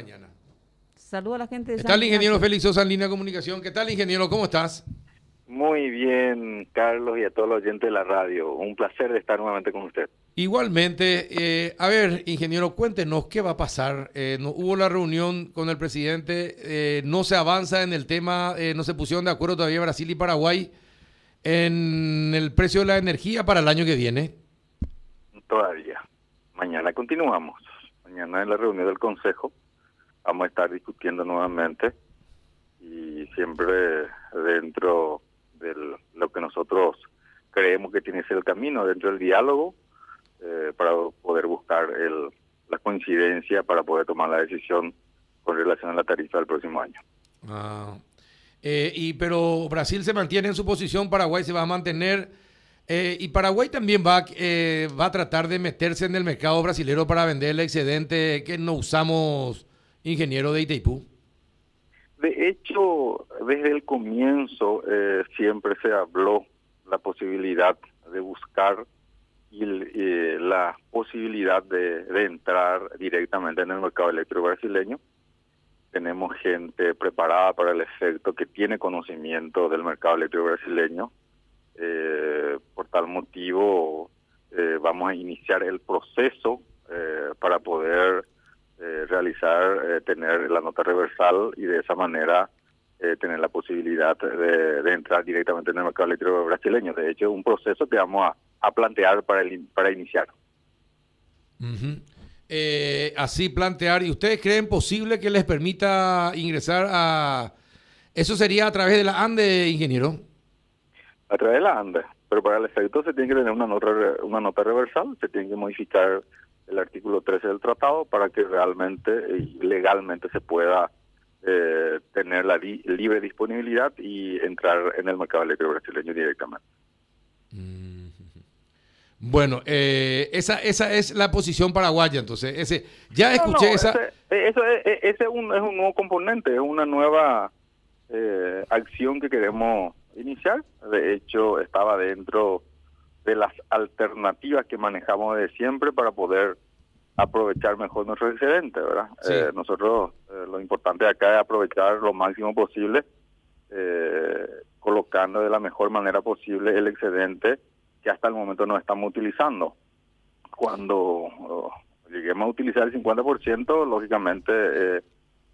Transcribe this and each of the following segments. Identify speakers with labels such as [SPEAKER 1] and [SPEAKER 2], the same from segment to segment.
[SPEAKER 1] mañana.
[SPEAKER 2] Saludos a la gente de
[SPEAKER 1] Está el ingeniero Félix Sosa en línea de comunicación. ¿Qué tal, ingeniero? ¿Cómo estás?
[SPEAKER 3] Muy bien, Carlos, y a todos los oyentes de la radio. Un placer de estar nuevamente con usted.
[SPEAKER 1] Igualmente, eh, a ver, ingeniero, cuéntenos qué va a pasar. Eh, no, hubo la reunión con el presidente, eh, no se avanza en el tema, eh, no se pusieron de acuerdo todavía Brasil y Paraguay en el precio de la energía para el año que viene.
[SPEAKER 3] Todavía. Mañana continuamos. Mañana en la reunión del Consejo vamos a estar discutiendo nuevamente y siempre dentro de lo que nosotros creemos que tiene que ser el camino, dentro del diálogo, eh, para poder buscar el, la coincidencia para poder tomar la decisión con relación a la tarifa del próximo año.
[SPEAKER 1] Ah, eh, y pero Brasil se mantiene en su posición, Paraguay se va a mantener eh, y Paraguay también va, eh, va a tratar de meterse en el mercado brasilero para vender el excedente que no usamos, ingeniero de Itaipú.
[SPEAKER 3] De hecho, desde el comienzo eh, siempre se habló la posibilidad de buscar y, eh, la posibilidad de, entrar directamente en el mercado eléctrico brasileño. Tenemos gente preparada para el efecto que tiene conocimiento del mercado eléctrico brasileño. Eh, por tal motivo, eh, vamos a iniciar el proceso realizar, tener la nota reversal y de esa manera tener la posibilidad de, de, entrar directamente en el mercado eléctrico brasileño. De hecho, un proceso que vamos a a plantear para, el, para iniciar.
[SPEAKER 1] Uh -huh. eh, así plantear, ¿y ustedes creen posible que les permita ingresar a... ¿Eso sería a través de la ANDE, ingeniero?
[SPEAKER 3] A través de la ANDE, pero para el efecto se tiene que tener una nota, una nota reversal, se tiene que modificar el artículo 13 del tratado para que realmente y legalmente se pueda eh, tener la libre disponibilidad y entrar en el mercado eléctrico brasileño directamente.
[SPEAKER 1] Mm. Bueno, eh, esa esa es la posición paraguaya, entonces ese ya escuché
[SPEAKER 3] no, no,
[SPEAKER 1] esa.
[SPEAKER 3] Ese, eso es, ese es, un, es un nuevo componente, es una nueva eh, acción que queremos iniciar. De hecho, estaba dentro de las alternativas que manejamos de siempre para poder aprovechar mejor nuestro excedente, ¿verdad?
[SPEAKER 1] Sí.
[SPEAKER 3] Eh, nosotros eh, lo importante acá es aprovechar lo máximo posible, eh, colocando de la mejor manera posible el excedente que hasta el momento no estamos utilizando. Cuando oh, lleguemos a utilizar el 50%, lógicamente eh,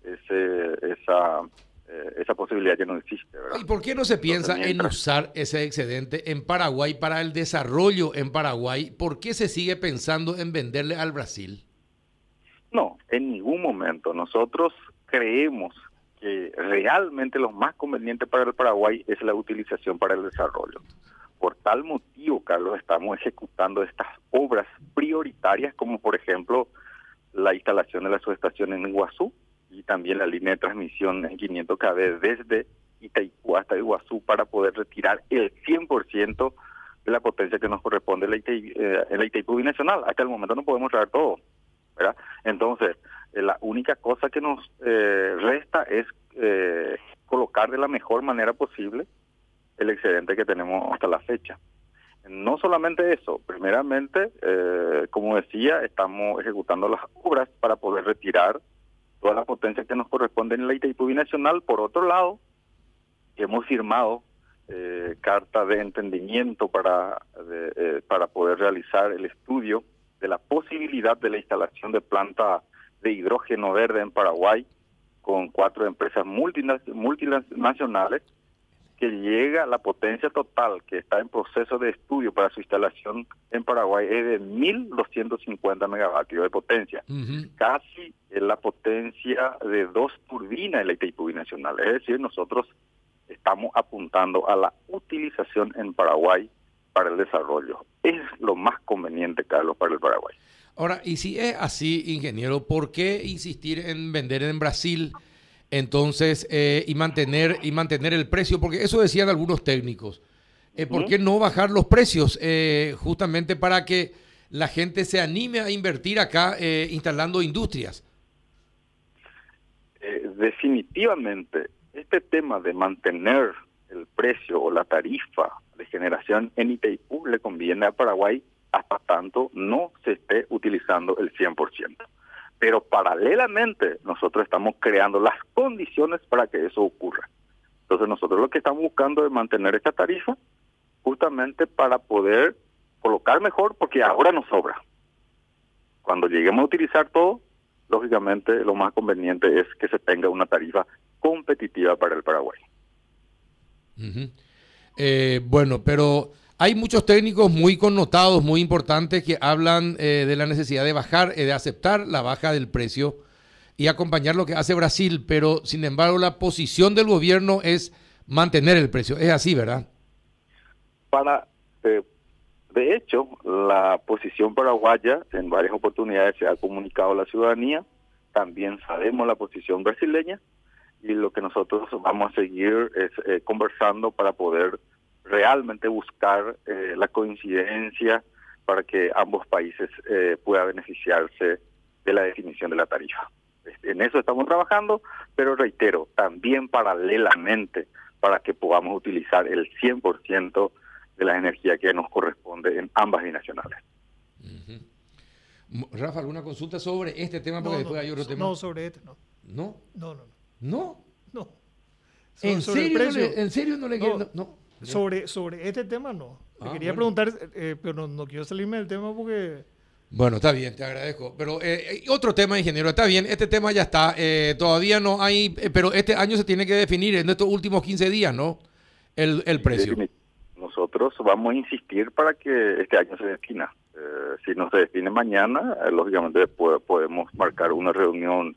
[SPEAKER 3] ese, esa, eh, esa posibilidad ya no existe. ¿verdad?
[SPEAKER 1] ¿Y por qué no se piensa
[SPEAKER 3] Entonces,
[SPEAKER 1] en usar ese excedente en Paraguay para el desarrollo en Paraguay? ¿Por qué se sigue pensando en venderle al Brasil?
[SPEAKER 3] No, en ningún momento. Nosotros creemos que realmente lo más conveniente para el Paraguay es la utilización para el desarrollo. Por tal motivo, Carlos, estamos ejecutando estas obras prioritarias, como por ejemplo la instalación de la subestación en Iguazú y también la línea de transmisión en 500 kV desde Itaipú hasta Iguazú para poder retirar el 100% de la potencia que nos corresponde en la, Itaipú, eh, la Itaipú binacional. Hasta el momento no podemos traer todo. Entonces, eh, la única cosa que nos eh, resta es eh, colocar de la mejor manera posible el excedente que tenemos hasta la fecha. No solamente eso, primeramente, como decía, estamos ejecutando las obras para poder retirar toda la potencia que nos corresponde en la Itaipú Binacional. Por otro lado, hemos firmado eh, carta de entendimiento para, de, eh, para poder realizar el estudio de la posibilidad de la instalación de planta de hidrógeno verde en Paraguay con cuatro empresas multinacionales que llega la potencia total que está en proceso de estudio para su instalación en Paraguay es de 1.250 megavatios de potencia. Uh -huh. Casi la potencia de dos turbinas Itaipú Nacional. Es decir, nosotros estamos apuntando a la utilización en Paraguay para el desarrollo. Es lo más conveniente, Carlos, para el Paraguay.
[SPEAKER 1] Ahora, y si es así, ingeniero, ¿por qué insistir en vender en Brasil? Entonces eh, y mantener y mantener el precio porque eso decían algunos técnicos. Eh, ¿por qué no bajar los precios eh, justamente para que la gente se anime a invertir acá eh, instalando industrias.
[SPEAKER 3] Eh, definitivamente este tema de mantener el precio o la tarifa de generación en Itaipú le conviene a Paraguay hasta tanto no se esté utilizando el 100%. Pero paralelamente nosotros estamos creando las condiciones para que eso ocurra. Entonces nosotros lo que estamos buscando es mantener esta tarifa justamente para poder colocar mejor porque ahora nos sobra. Cuando lleguemos a utilizar todo, lógicamente lo más conveniente es que se tenga una tarifa competitiva para el Paraguay.
[SPEAKER 1] eh, bueno, pero hay muchos técnicos muy connotados, muy importantes, que hablan eh, de la necesidad de bajar, eh, de aceptar la baja del precio y acompañar lo que hace Brasil, pero sin embargo la posición del gobierno es mantener el precio. Es así, ¿verdad?
[SPEAKER 3] Para, eh, de hecho, la posición paraguaya en varias oportunidades se ha comunicado a la ciudadanía, también sabemos la posición brasileña y lo que nosotros vamos a seguir es eh, conversando para poder realmente buscar eh, la coincidencia para que ambos países eh, puedan beneficiarse de la definición de la tarifa. En eso estamos trabajando, pero reitero, también paralelamente para que podamos utilizar el 100% de la energía que nos corresponde en ambas binacionales.
[SPEAKER 1] Rafa, ¿alguna consulta sobre este tema?
[SPEAKER 4] Porque no, después hay otro tema. No, sobre este no.
[SPEAKER 1] ¿No?
[SPEAKER 4] No, no.
[SPEAKER 1] ¿No?
[SPEAKER 4] No.
[SPEAKER 1] ¿En, serio no le, ¿En serio no le
[SPEAKER 4] quieren? No. Sobre, sobre este tema no. Te ah, quería preguntar, eh, pero no, no quiero salirme del tema porque...
[SPEAKER 1] Bueno, está bien, te agradezco. Pero eh, otro tema, ingeniero, está bien, este tema ya está. Eh, todavía no hay, eh, pero este año se tiene que definir en estos últimos 15 días, ¿no? El, el precio.
[SPEAKER 3] Nosotros vamos a insistir para que este año se defina. si no se define mañana, lógicamente podemos marcar una reunión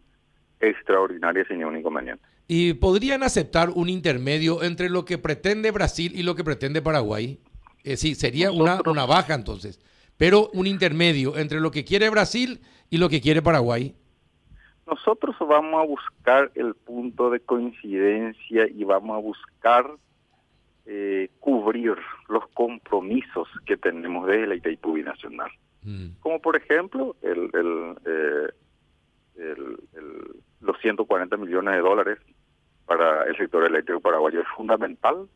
[SPEAKER 3] extraordinaria sin ningún inconveniente.
[SPEAKER 1] ¿Y podrían aceptar un intermedio entre lo que pretende Brasil y lo que pretende Paraguay? sí, sería una, una baja entonces pero un intermedio entre lo que quiere Brasil y lo que quiere Paraguay.
[SPEAKER 3] Nosotros vamos a buscar el punto de coincidencia y vamos a buscar eh, cubrir los compromisos que tenemos desde la Itaipú Binacional. Mm. Como por ejemplo el, eh, el, los 140 millones de dólares para el sector eléctrico paraguayo es fundamental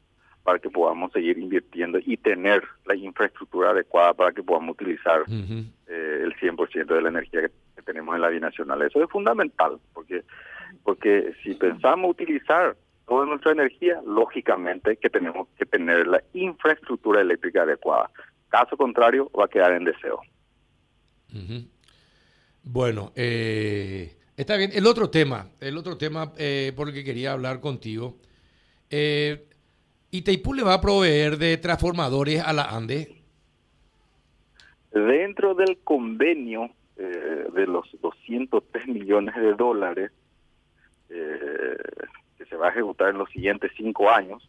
[SPEAKER 3] para que podamos seguir invirtiendo y tener la infraestructura adecuada para que podamos utilizar eh, el 100% de la energía que, tenemos en la binacional. Eso es fundamental, porque porque si pensamos utilizar toda nuestra energía, lógicamente que tenemos que tener la infraestructura eléctrica adecuada. Caso contrario, va a quedar en deseo.
[SPEAKER 1] Bueno, eh, está bien. El otro tema, el otro tema eh, por el que quería hablar contigo, eh, ¿Itaipú le va a proveer de transformadores a la ANDE?
[SPEAKER 3] Dentro del convenio eh, de los 203 millones de dólares eh, que se va a ejecutar en los siguientes cinco años,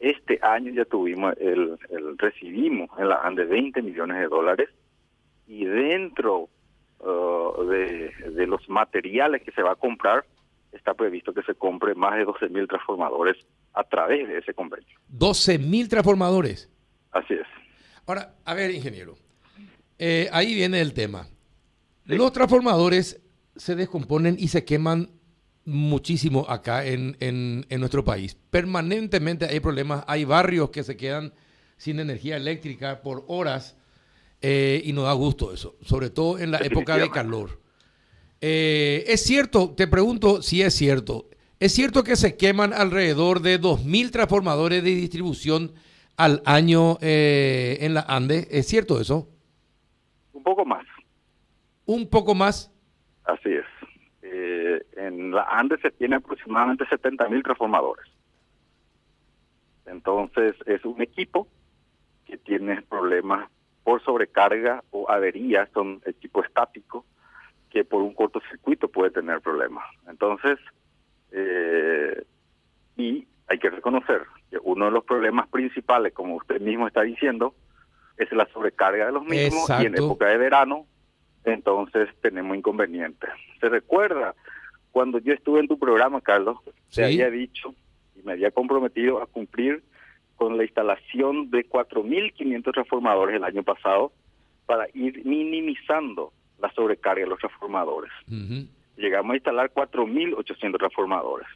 [SPEAKER 3] este año ya tuvimos el, recibimos en la ANDE 20 millones de dólares y dentro uh, de, de los materiales que se va a comprar está previsto que se compre más de 12 mil transformadores a través de ese convenio.
[SPEAKER 1] 12 mil transformadores.
[SPEAKER 3] Así es.
[SPEAKER 1] Ahora, a ver, ingeniero, eh, ahí viene el tema. Los transformadores se descomponen y se queman muchísimo acá en, en, nuestro país. Permanentemente hay problemas, hay barrios que se quedan sin energía eléctrica por horas eh, y nos da gusto eso, sobre todo en la época de calor. Eh, es cierto, te pregunto si es cierto, ¿Es cierto que se queman alrededor de 2.000 transformadores de distribución al año eh, en la ANDE? ¿Es cierto eso?
[SPEAKER 3] Un poco más.
[SPEAKER 1] ¿Un poco más?
[SPEAKER 3] Así es. En la ANDE se tiene aproximadamente 70.000 transformadores. Entonces es un equipo que tiene problemas por sobrecarga o averías, son equipos estáticos que por un cortocircuito puede tener problemas. Entonces, eh, y hay que reconocer que uno de los problemas principales, como usted mismo está diciendo, es la sobrecarga de los mismos y en época de verano, entonces tenemos inconvenientes. ¿Se recuerda cuando yo estuve en tu programa, Carlos? Se había dicho y me había comprometido a cumplir con la instalación de 4.500 transformadores el año pasado para ir minimizando la sobrecarga de los transformadores llegamos a instalar 4.800 transformadores.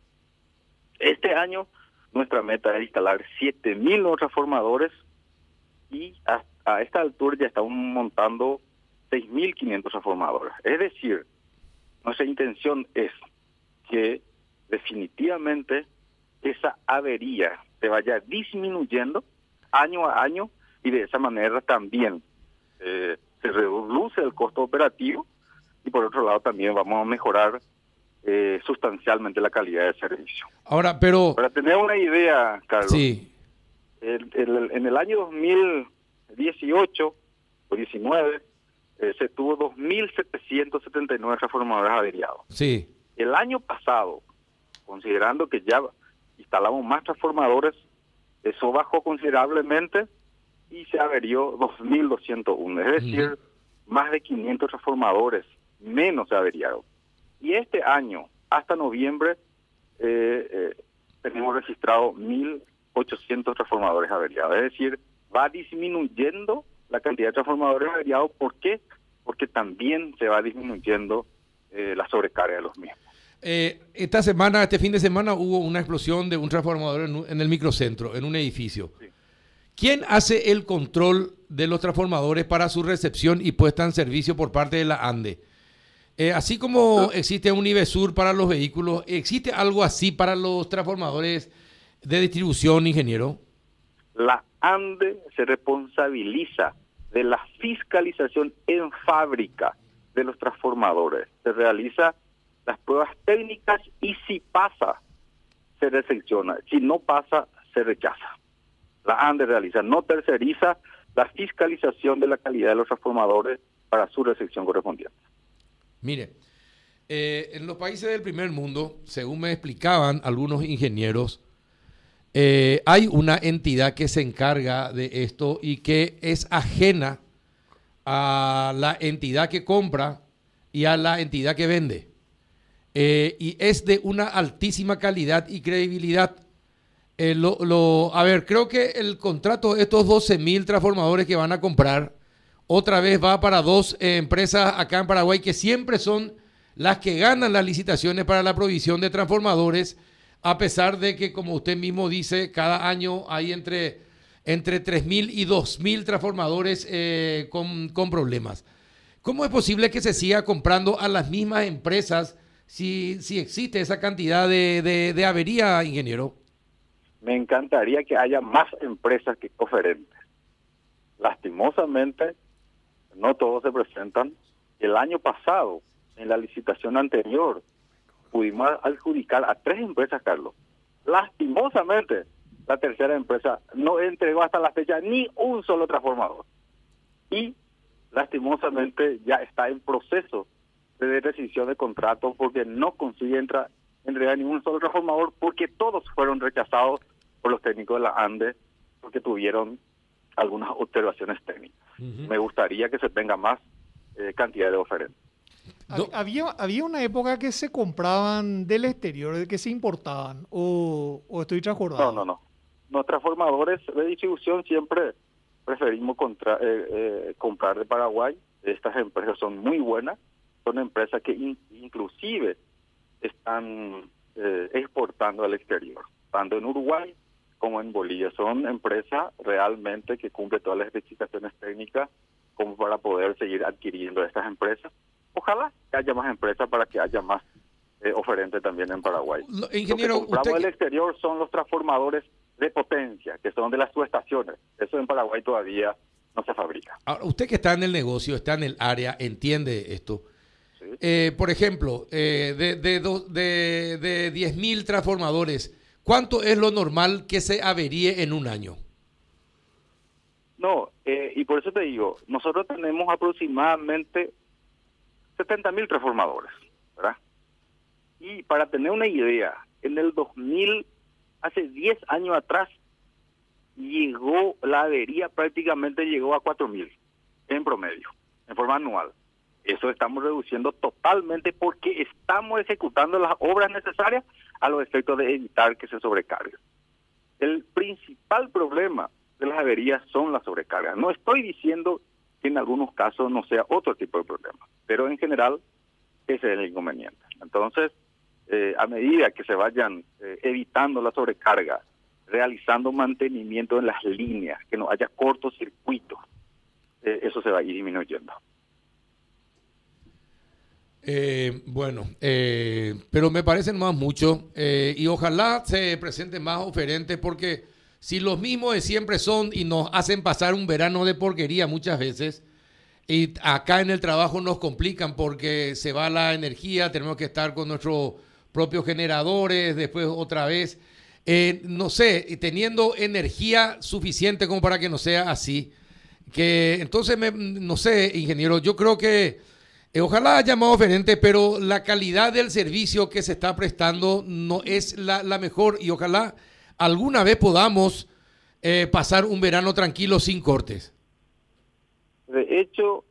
[SPEAKER 3] Este año nuestra meta es instalar 7.000 transformadores y a, esta altura ya estamos montando 6.500 transformadores. Es decir, nuestra intención es que definitivamente esa avería se vaya disminuyendo año a año y de esa manera también eh, se reduce el costo operativo y por otro lado también vamos a mejorar eh, sustancialmente la calidad de servicio.
[SPEAKER 1] Ahora, pero...
[SPEAKER 3] Para tener una idea, Carlos,
[SPEAKER 1] Sí,
[SPEAKER 3] el- el- en el año 2018 o 19 eh, se tuvo 2.779 transformadores averiados.
[SPEAKER 1] sí.
[SPEAKER 3] El año pasado, considerando que ya instalamos más transformadores, eso bajó considerablemente y se averió 2.201. Es decir, más de 500 transformadores menos se averiaron. Y este año, hasta noviembre, eh, eh, tenemos registrado 1.800 transformadores averiados. Es decir, va disminuyendo la cantidad de transformadores averiados. ¿Por qué? Porque también se va disminuyendo eh, la sobrecarga de los mismos.
[SPEAKER 1] Eh, esta semana, este fin de semana, hubo una explosión de un transformador en, el microcentro, en un edificio.
[SPEAKER 3] Sí.
[SPEAKER 1] ¿Quién hace el control de los transformadores para su recepción y puesta en servicio por parte de la ANDE? Eh, así como existe un IBESUR para los vehículos, ¿existe algo así para los transformadores de distribución, ingeniero?
[SPEAKER 3] la ANDE se responsabiliza de la fiscalización en fábrica de los transformadores. Se realiza las pruebas técnicas y si pasa, se recepciona. Si no pasa, se rechaza. La ANDE realiza, no terceriza la fiscalización de la calidad de los transformadores para su recepción correspondiente.
[SPEAKER 1] Mire, eh, en los países del primer mundo, según me explicaban algunos ingenieros, eh, hay una entidad que se encarga de esto y que es ajena a la entidad que compra y a la entidad que vende. Eh, y es de una altísima calidad y credibilidad. Eh, a ver, creo que el contrato de estos 12 mil transformadores que van a comprar, otra vez va para dos eh, empresas acá en Paraguay que siempre son las que ganan las licitaciones para la provisión de transformadores, a pesar de que, como usted mismo dice, cada año hay entre, entre 3 mil y 2 mil transformadores con, con problemas. ¿Cómo es posible que se siga comprando a las mismas empresas si, si existe esa cantidad de, de, avería, ingeniero?
[SPEAKER 3] Me encantaría que haya más empresas que oferentes. Lastimosamente, no todos se presentan. El año pasado, en la licitación anterior, pudimos adjudicar a tres empresas, Carlos. Lastimosamente, la tercera empresa no entregó hasta la fecha ni un solo transformador. Y lastimosamente ya está en proceso de rescisión de contrato porque no consigue entrar en realidad ningún solo transformador porque todos fueron rechazados por los técnicos de la ANDE porque tuvieron algunas observaciones técnicas. Me gustaría que se tenga más eh, cantidad de oferentes.
[SPEAKER 1] No.
[SPEAKER 4] Había, había una época que se compraban del exterior, que se importaban, o, o estoy transjordado.
[SPEAKER 3] No, no, no. Los transformadores de distribución siempre preferimos contra- eh, eh, comprar de Paraguay. Estas empresas son muy buenas. Son empresas que in- inclusive están eh, exportando al exterior, tanto en Uruguay como en Bolivia. Son empresas realmente que cumplen todas las especificaciones técnicas como para poder seguir adquiriendo estas empresas. Ojalá que haya más empresas para que haya más eh, oferentes también en Paraguay.
[SPEAKER 1] Lo-
[SPEAKER 3] Lo que
[SPEAKER 1] ingeniero,
[SPEAKER 3] compramos
[SPEAKER 1] usted,
[SPEAKER 3] del exterior son los transformadores de potencia, que son de las subestaciones. Eso en Paraguay todavía no se fabrica.
[SPEAKER 1] ahora, usted que está en el negocio, está en el área, entiende esto. Eh, por ejemplo, eh, de, de, de, de 10.000 transformadores, ¿cuánto es lo normal que se averíe en un año?
[SPEAKER 3] No, eh, y por eso te digo, nosotros tenemos aproximadamente 70 mil transformadores, ¿verdad? Y para tener una idea, en el 2000, hace 10 años atrás, llegó, la avería prácticamente llegó a 4 mil en promedio, en forma anual. Eso estamos reduciendo totalmente porque estamos ejecutando las obras necesarias a los efectos de evitar que se sobrecargue. El principal problema de las averías son las sobrecargas. No estoy diciendo que en algunos casos no sea otro tipo de problema, pero en general ese es el inconveniente. Entonces, eh, a medida que se vayan eh, evitando la sobrecarga, realizando mantenimiento en las líneas, que no haya cortocircuitos, eh, eso se va a ir disminuyendo.
[SPEAKER 1] Eh, bueno, eh, pero me parecen más mucho eh, y ojalá se presenten más oferentes porque si los mismos de siempre son y nos hacen pasar un verano de porquería muchas veces y acá en el trabajo nos complican porque se va la energía, tenemos que estar con nuestros propios generadores, después otra vez, no sé, teniendo energía suficiente como para que no sea así. Que entonces, no sé, ingeniero, yo creo que eh, ojalá haya más oferentes, pero la calidad del servicio que se está prestando no es la, mejor y ojalá alguna vez podamos eh, pasar un verano tranquilo sin cortes.
[SPEAKER 3] De hecho,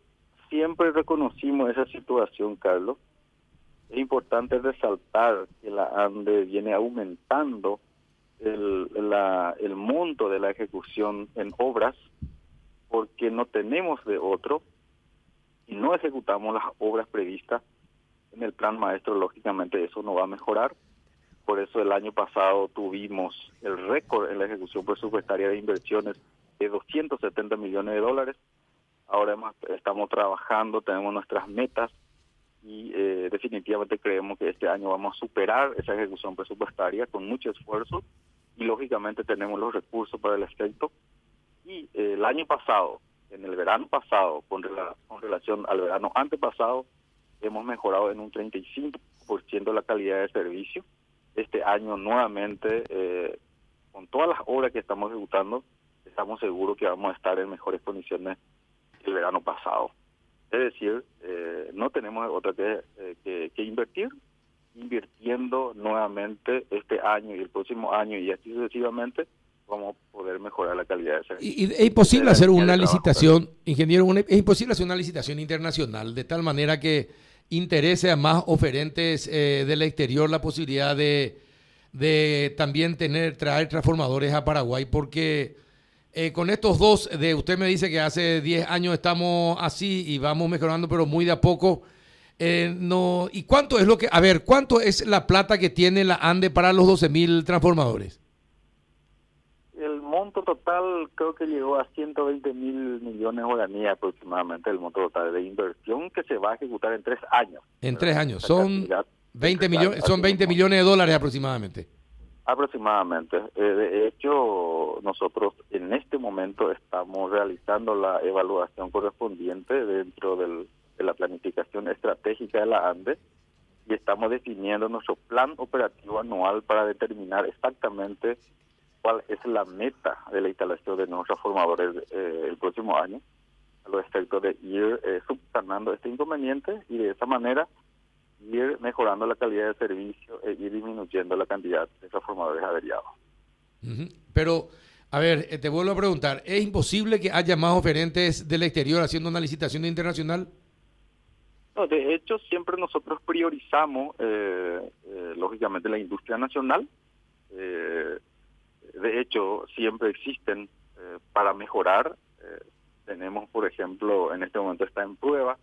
[SPEAKER 3] siempre reconocimos esa situación, Carlos. Es importante resaltar que la ANDE viene aumentando el, el monto de la ejecución en obras porque no tenemos de otro y no ejecutamos las obras previstas en el plan maestro, lógicamente eso no va a mejorar. Por eso el año pasado tuvimos el récord en la ejecución presupuestaria de inversiones de 270 millones de dólares. Ahora estamos trabajando, tenemos nuestras metas y eh, definitivamente creemos que este año vamos a superar esa ejecución presupuestaria con mucho esfuerzo y lógicamente tenemos los recursos para el efecto. Y eh, el año pasado en el verano pasado con, con relación al verano antepasado hemos mejorado en un 35% la calidad de servicio. Este año nuevamente, eh, con todas las obras que estamos ejecutando, estamos seguros que vamos a estar en mejores condiciones que el verano pasado. Es decir, eh, no tenemos otra que, eh, invertir, invirtiendo nuevamente este año y el próximo año y así sucesivamente cómo poder mejorar la calidad de servicio.
[SPEAKER 1] Y, es imposible hacer una licitación, ingeniero, es imposible hacer una licitación internacional de tal manera que interese a más oferentes eh, del exterior la posibilidad de, de también tener traer transformadores a Paraguay, porque eh, con estos dos, de usted me dice que hace 10 años estamos así y vamos mejorando, pero muy de a poco. Eh, no, ¿Y cuánto es lo que, a ver, cuánto es la plata que tiene la ANDE para los 12 mil transformadores?
[SPEAKER 3] Monto total creo que llegó a 120 mil millones de guaraníes aproximadamente, el monto total de inversión que se va a ejecutar en tres años.
[SPEAKER 1] En tres años, son 20 millones, son 20 millones de dólares aproximadamente.
[SPEAKER 3] Aproximadamente. Eh, de hecho, nosotros en este momento estamos realizando la evaluación correspondiente dentro del, de la planificación estratégica de la ANDE y estamos definiendo nuestro plan operativo anual para determinar exactamente cuál es la meta de la instalación de nuevos transformadores eh, el próximo año, a los efectos de ir eh, subsanando este inconveniente y de esa manera ir mejorando la calidad de servicio e ir disminuyendo la cantidad de transformadores averiados.
[SPEAKER 1] Pero, a ver, eh, te vuelvo a preguntar, ¿es imposible que haya más oferentes del exterior haciendo una licitación internacional?
[SPEAKER 3] No, de hecho, siempre nosotros priorizamos, eh, lógicamente, la industria nacional. Eh, de hecho, siempre existen eh, para mejorar. Eh, tenemos, por ejemplo, en este momento está en prueba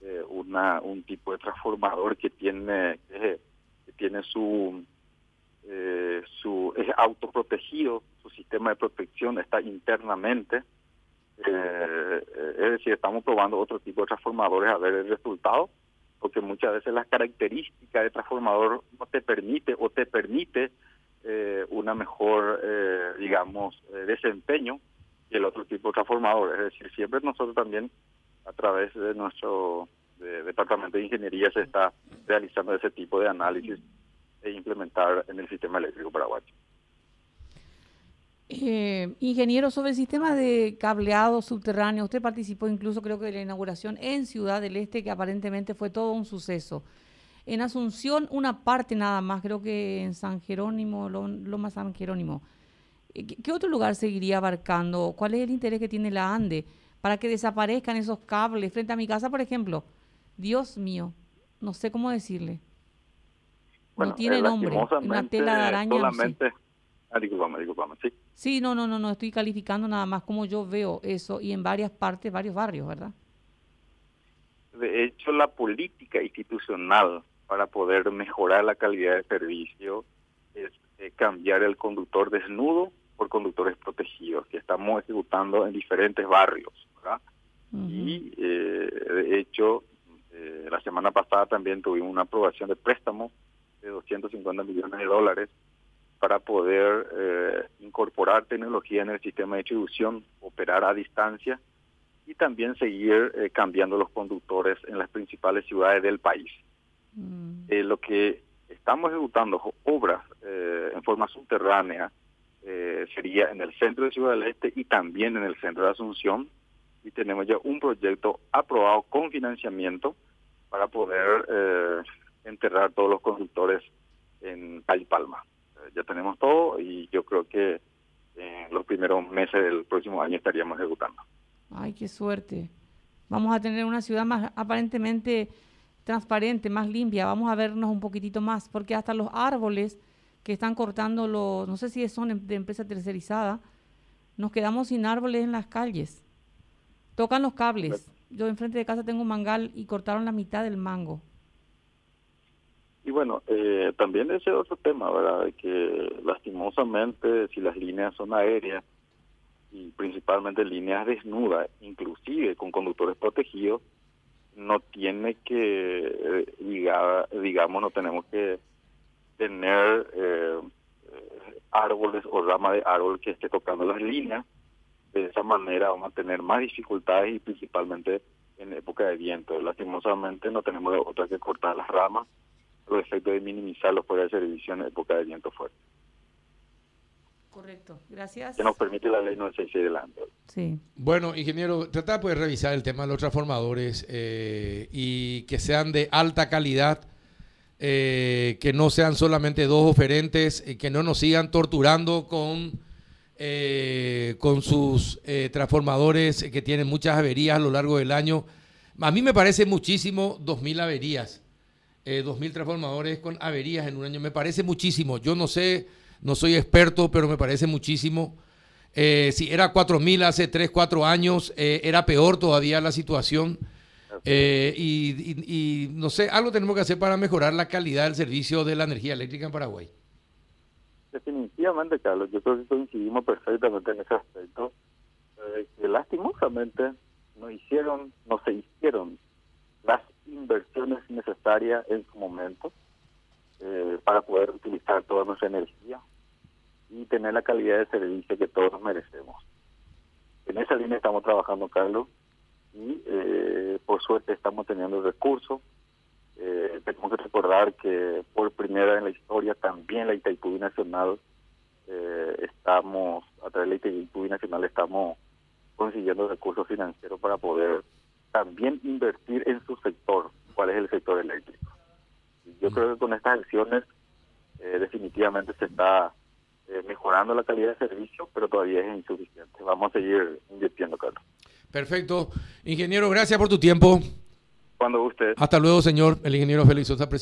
[SPEAKER 3] eh, una un tipo de transformador que tiene que tiene su su es autoprotegido, su sistema de protección está internamente. es decir, estamos probando otro tipo de transformadores a ver el resultado, porque muchas veces las características del transformador no te permite o te permite eh, una mejor, eh, digamos, eh, desempeño que el otro tipo de transformador. Es decir, siempre nosotros también, a través de nuestro departamento de ingeniería, se está realizando ese tipo de análisis e implementar en el sistema eléctrico paraguayo.
[SPEAKER 2] ingeniero, sobre el sistema de cableado subterráneo, usted participó incluso creo que de la inauguración en Ciudad del Este, que aparentemente fue todo un suceso. En Asunción, una parte nada más, creo que en San Jerónimo, Loma San Jerónimo. Eh, ¿Qué, otro lugar seguiría abarcando? ¿Cuál es el interés que tiene la ANDE para que desaparezcan esos cables frente a mi casa, por ejemplo? Dios mío, no sé cómo decirle. no tiene nombre, una tela de araña.
[SPEAKER 3] Solamente... Ah, sí.
[SPEAKER 2] Sí, no, no, no, no, estoy calificando nada más como yo veo eso y en varias partes, varios barrios, ¿verdad?
[SPEAKER 3] De hecho, la política institucional para poder mejorar la calidad de servicio es eh, cambiar el conductor desnudo por conductores protegidos que estamos ejecutando en diferentes barrios. Y eh, de hecho, Eh, la semana pasada también tuvimos una aprobación de préstamo de 250 millones de dólares para poder eh, incorporar tecnología en el sistema de distribución, operar a distancia y también seguir eh, cambiando los conductores en las principales ciudades del país. Mm. Eh, lo que estamos ejecutando obras en forma subterránea sería en el centro de Ciudad del Este y también en el centro de Asunción y tenemos ya un proyecto aprobado con financiamiento para poder enterrar todos los conductores en Calle Palma ya tenemos todo y yo creo que en los primeros meses del próximo año estaríamos ejecutando.
[SPEAKER 2] Ay, qué suerte. Vamos a tener una ciudad más aparentemente transparente, más limpia. Vamos a vernos un poquitito más, porque hasta los árboles que están cortando los, no sé si son em, de empresa tercerizada, nos quedamos sin árboles en las calles. Tocan los cables. Yo enfrente de casa tengo un mangal y cortaron la mitad del mango.
[SPEAKER 3] Y bueno, eh, también ese otro tema, ¿verdad? Que lastimosamente si las líneas son aéreas y principalmente líneas desnudas, inclusive con conductores protegidos, no tiene que, eh, digamos, no tenemos que tener eh, árboles o ramas de árbol que esté tocando las líneas. De esa manera vamos a tener más dificultades y principalmente en época de viento. Lastimosamente no tenemos otra que cortar las ramas los efectos de minimizar los fuera de servicio en época de viento fuerte.
[SPEAKER 2] Correcto, gracias.
[SPEAKER 3] Que nos permite la ley 966 del año.
[SPEAKER 2] Sí.
[SPEAKER 1] Bueno, ingeniero, trata de revisar el tema de los transformadores eh, y que sean de alta calidad, eh, que no sean solamente dos oferentes, y que no nos sigan torturando con, eh, con sus transformadores que tienen muchas averías a lo largo del año. A mí me parece muchísimo 2.000 averías eh, 2.000 transformadores con averías en un año. Me parece muchísimo. Yo no sé, no soy experto, pero me parece muchísimo. Eh, si era 4.000 hace 3, 4 años, eh, era peor todavía la situación. Eh, y, no sé, algo tenemos que hacer para mejorar la calidad del servicio de la energía eléctrica en Paraguay.
[SPEAKER 3] Definitivamente, Carlos, yo creo que coincidimos perfectamente en ese aspecto. que lastimosamente no hicieron, no se hicieron las inversiones necesarias en su momento para poder utilizar toda nuestra energía y tener la calidad de servicio que todos merecemos. En esa línea estamos trabajando, Carlos, y eh, por suerte estamos teniendo recursos. Eh, tenemos que recordar que por primera vez en la historia también la Itaipú Nacional eh, estamos, a través de la Itaipú Nacional estamos consiguiendo recursos financieros para poder también invertir en su sector, cuál es el sector eléctrico. Yo creo que con estas acciones eh, definitivamente se está eh, mejorando la calidad de servicio, pero todavía es insuficiente. Vamos a seguir invirtiendo, Carlos.
[SPEAKER 1] Perfecto. Ingeniero, gracias por tu tiempo.
[SPEAKER 3] Cuando usted.
[SPEAKER 1] Hasta luego, señor. El ingeniero Félix Sosa, presidente.